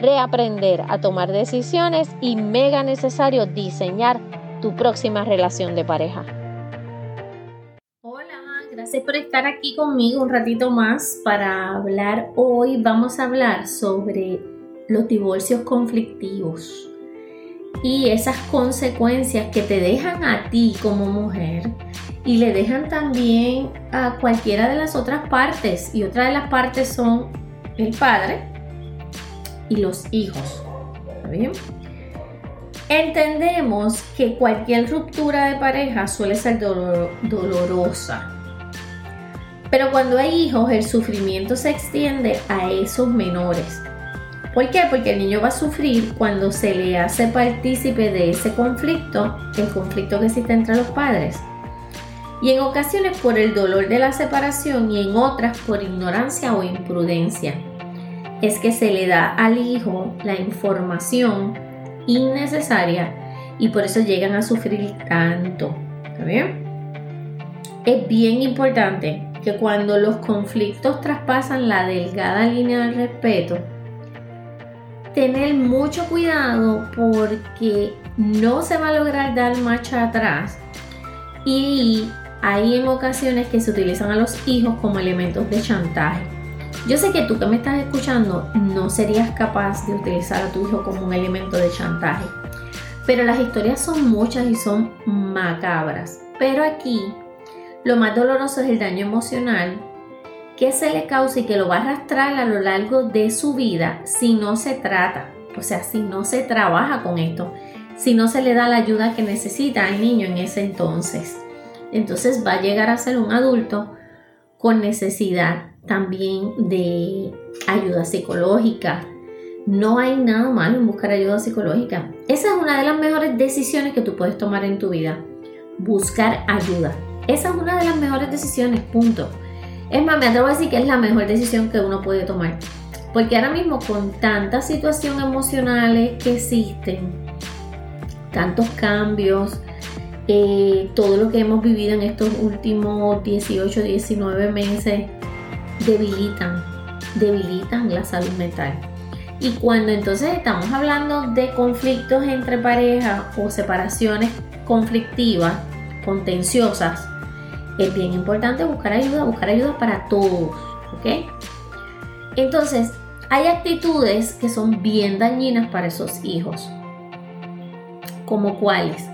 reaprender a tomar decisiones y mega necesario diseñar tu próxima relación de pareja. Hola, gracias por estar aquí conmigo un ratito más para hablar. Hoy vamos a hablar sobre los divorcios conflictivos y esas consecuencias que te dejan a ti como mujer y le dejan también a cualquiera de las otras partes y otra de las partes son el padre y los hijos. Entendemos que cualquier ruptura de pareja suele ser dolorosa. Pero cuando hay hijos, el sufrimiento se extiende a esos menores. ¿Por qué? Porque el niño va a sufrir cuando se le hace partícipe de ese conflicto, el conflicto que existe entre los padres. Y en ocasiones por el dolor de la separación y en otras por ignorancia o imprudencia es que se le da al hijo la información innecesaria y por eso llegan a sufrir tanto. ¿Está bien? Es bien importante que cuando los conflictos traspasan la delgada línea del respeto, tener mucho cuidado porque no se va a lograr dar marcha atrás y hay en ocasiones que se utilizan a los hijos como elementos de chantaje. Yo sé que tú que me estás escuchando no serías capaz de utilizar a tu hijo como un elemento de chantaje, pero las historias son muchas y son macabras. Pero aquí lo más doloroso es el daño emocional que se le causa y que lo va a arrastrar a lo largo de su vida si no se trata, o sea, si no se trabaja con esto, si no se le da la ayuda que necesita al niño en ese entonces. Entonces va a llegar a ser un adulto con necesidad también de ayuda psicológica. No hay nada malo en buscar ayuda psicológica. Esa es una de las mejores decisiones que tú puedes tomar en tu vida. Buscar ayuda. Esa es una de las mejores decisiones, punto. Es más, me atrevo a decir que es la mejor decisión que uno puede tomar. Porque ahora mismo con tantas situaciones emocionales que existen, tantos cambios, eh, todo lo que hemos vivido en estos últimos 18, 19 meses, debilitan, debilitan la salud mental. Y cuando entonces estamos hablando de conflictos entre parejas o separaciones conflictivas, contenciosas, es bien importante buscar ayuda, buscar ayuda para todos, ¿ok? Entonces, hay actitudes que son bien dañinas para esos hijos. ¿Como cuáles?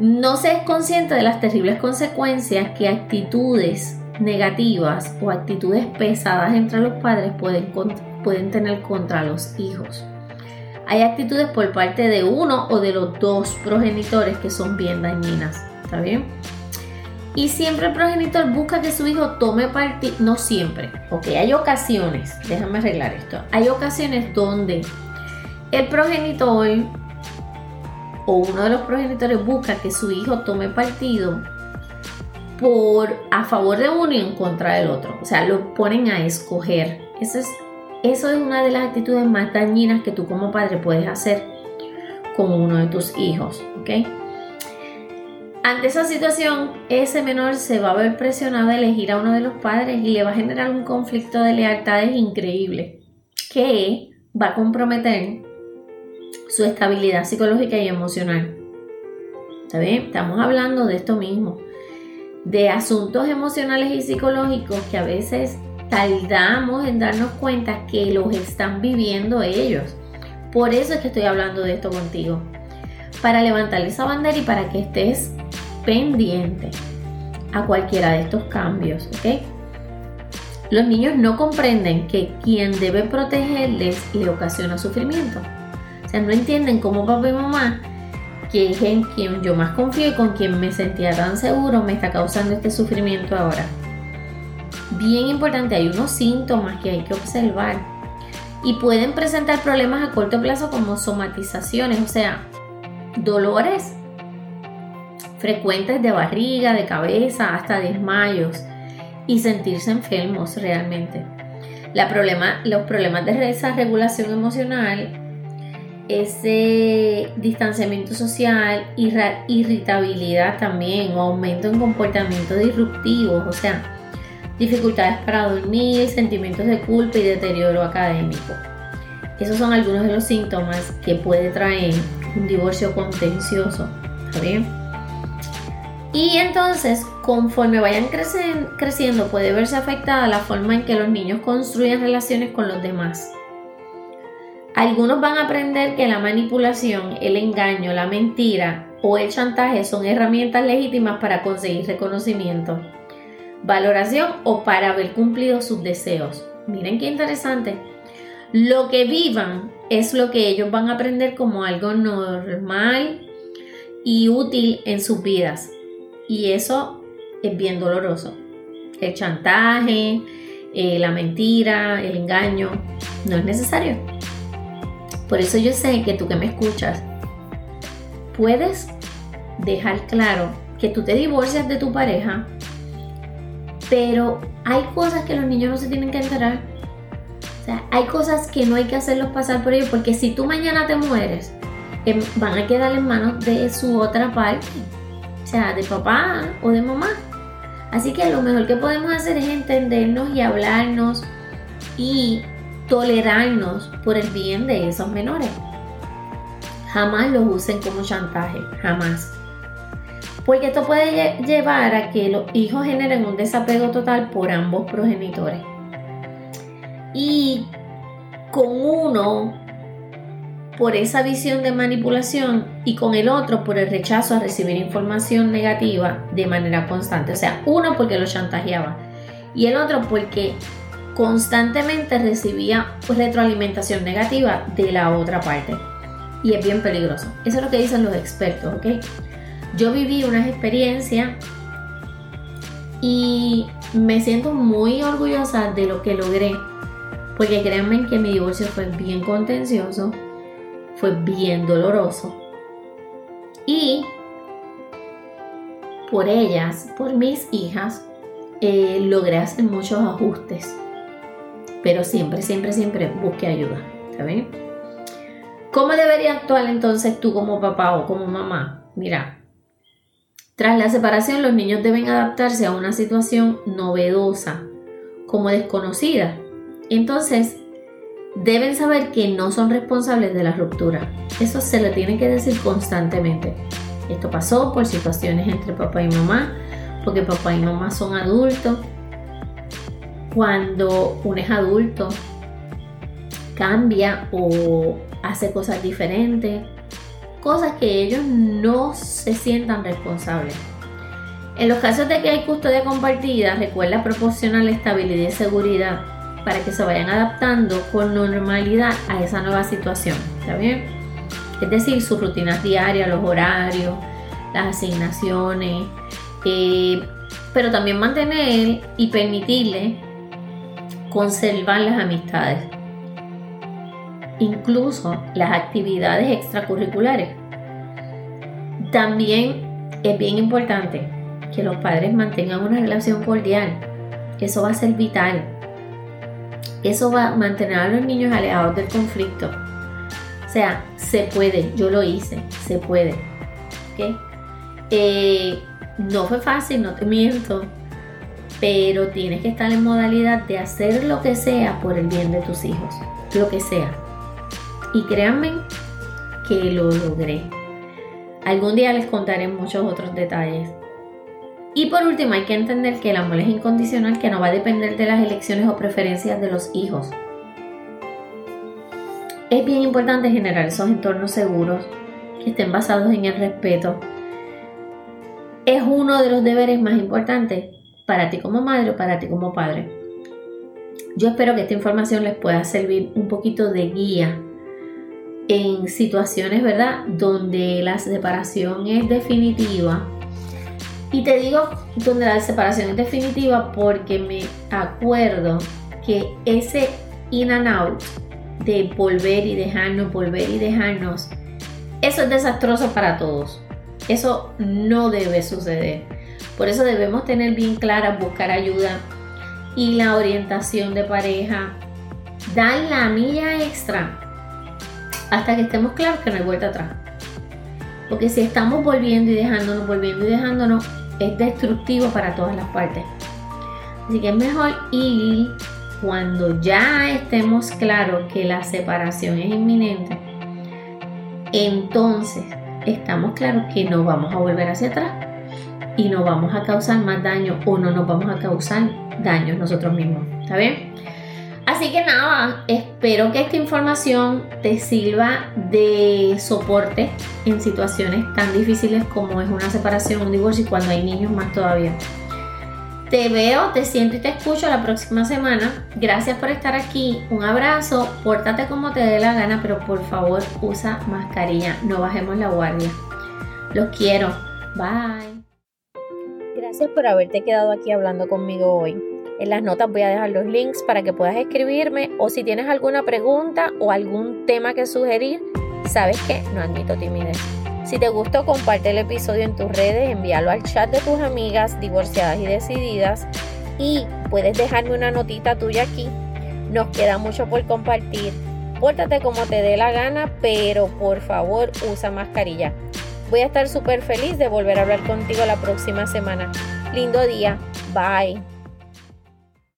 No se es consciente de las terribles consecuencias que actitudes negativas o actitudes pesadas entre los padres pueden, tener contra los hijos. Hay actitudes por parte de uno o de los dos progenitores que son bien dañinas. ¿Está bien? Y siempre el progenitor busca que su hijo tome partido, no siempre, ok, hay ocasiones, déjame arreglar esto, hay ocasiones donde el progenitor o uno de los progenitores busca que su hijo tome partido por a favor de uno y en contra del otro. O sea, lo ponen a escoger. Eso es, eso es una de las actitudes más dañinas que tú como padre puedes hacer con uno de tus hijos. ¿ok? Ante esa situación, ese menor se va a ver presionado a elegir a uno de los padres y le va a generar un conflicto de lealtades increíble que va a comprometer su estabilidad psicológica y emocional. ¿Está bien? Estamos hablando de esto mismo de asuntos emocionales y psicológicos que a veces tardamos en darnos cuenta que los están viviendo ellos. Por eso es que estoy hablando de esto contigo. Para levantar esa bandera y para que estés pendiente a cualquiera de estos cambios, ¿ok? Los niños no comprenden que quien debe protegerles le ocasiona sufrimiento. O sea, no entienden cómo papá y mamá, que es en quien yo más confío y con quien me sentía tan seguro, me está causando este sufrimiento ahora. Bien importante, hay unos síntomas que hay que observar y pueden presentar problemas a corto plazo como somatizaciones, o sea, dolores frecuentes de barriga, de cabeza, hasta desmayos y sentirse enfermos realmente. La problema, los problemas de esa regulación emocional, ese distanciamiento social, irritabilidad también, o aumento en comportamientos disruptivos, o sea, dificultades para dormir, sentimientos de culpa y deterioro académico. Esos son algunos de los síntomas que puede traer un divorcio contencioso. ¿Está bien? Y entonces, conforme vayan creciendo, puede verse afectada la forma en que los niños construyen relaciones con los demás. Algunos van a aprender que la manipulación, el engaño, la mentira o el chantaje son herramientas legítimas para conseguir reconocimiento, valoración o para haber cumplido sus deseos. Miren qué interesante. Lo que vivan es lo que ellos van a aprender como algo normal y útil en sus vidas. Y eso es bien doloroso. El chantaje, eh, la mentira, el engaño, no es necesario. Por eso yo sé que tú que me escuchas, puedes dejar claro que tú te divorcias de tu pareja, pero hay cosas que los niños no se tienen que enterar. O sea, hay cosas que no hay que hacerlos pasar por ellos, porque si tú mañana te mueres, em, van a quedar en manos de su otra parte sea, de papá o de mamá. Así que lo mejor que podemos hacer es entendernos y hablarnos y tolerarnos por el bien de esos menores. Jamás los usen como chantaje, jamás. Porque esto puede llevar a que los hijos generen un desapego total por ambos progenitores. Y con uno por esa visión de manipulación y con el otro por el rechazo a recibir información negativa de manera constante. O sea, uno porque lo chantajeaba y el otro porque constantemente recibía retroalimentación negativa de la otra parte. Y es bien peligroso. Eso es lo que dicen los expertos, ¿ok? Yo viví una experiencia y me siento muy orgullosa de lo que logré. Porque créanme que mi divorcio fue bien contencioso fue bien doloroso. Y por ellas, por mis hijas, eh, logré hacer muchos ajustes. Pero siempre, siempre, siempre busque ayuda. ¿Está bien? ¿Cómo debería actuar entonces tú como papá o como mamá? Mira, tras la separación los niños deben adaptarse a una situación novedosa, como desconocida. Entonces, deben saber que no son responsables de la ruptura. Eso se le tiene que decir constantemente. Esto pasó por situaciones entre papá y mamá, porque papá y mamá son adultos. Cuando uno es adulto, cambia o hace cosas diferentes, cosas que ellos no se sientan responsables. En los casos de que hay custodia compartida, recuerda proporcionar estabilidad y seguridad para que se vayan adaptando con normalidad a esa nueva situación. ¿Está bien? Es decir, sus rutinas diarias, los horarios, las asignaciones, eh, pero también mantener y permitirle conservar las amistades, incluso las actividades extracurriculares. También es bien importante que los padres mantengan una relación cordial. Eso va a ser vital eso va a mantener a los niños alejados del conflicto. O sea, se puede, yo lo hice, se puede. Eh, no fue fácil, no te miento, pero tienes que estar en modalidad de hacer lo que sea por el bien de tus hijos, lo que sea. Y créanme que lo logré. Algún día les contaré muchos otros detalles y por último, hay que entender que el amor es incondicional, que no va a depender de las elecciones o preferencias de los hijos. es bien importante generar esos entornos seguros que estén basados en el respeto. Es uno de los deberes más importantes para ti como madre o para ti como padre. Yo espero que esta información les pueda servir un poquito de guía en situaciones, ¿verdad?, donde la separación es definitiva. Y te digo donde la separación es definitiva porque me acuerdo que ese in and out de volver y dejarnos, volver y dejarnos, eso es desastroso para todos. Eso no debe suceder. Por eso debemos tener bien clara, buscar ayuda y la orientación de pareja. Dar la milla extra hasta que estemos claros que no hay vuelta atrás. Porque si estamos volviendo y dejándonos, volviendo y dejándonos, es destructivo para todas las partes. Así que es mejor ir cuando ya estemos claros que la separación es inminente. Entonces estamos claros que no vamos a volver hacia atrás y no vamos a causar más daño o no nos vamos a causar daño nosotros mismos. ¿Está bien? Así que nada, espero que esta información te sirva de soporte en situaciones tan difíciles como es una separación, un divorcio y cuando hay niños más todavía. Te veo, te siento y te escucho la próxima semana. Gracias por estar aquí. Un abrazo. Pórtate como te dé la gana, pero por favor usa mascarilla. No bajemos la guardia. Los quiero. Bye. Gracias por haberte quedado aquí hablando conmigo hoy. En las notas voy a dejar los links para que puedas escribirme o si tienes alguna pregunta o algún tema que sugerir, sabes que no admito timidez. Si te gustó, comparte el episodio en tus redes, envíalo al chat de tus amigas divorciadas y decididas y puedes dejarme una notita tuya aquí. Nos queda mucho por compartir. Pórtate como te dé la gana, pero por favor usa mascarilla. Voy a estar súper feliz de volver a hablar contigo la próxima semana. Lindo día. Bye.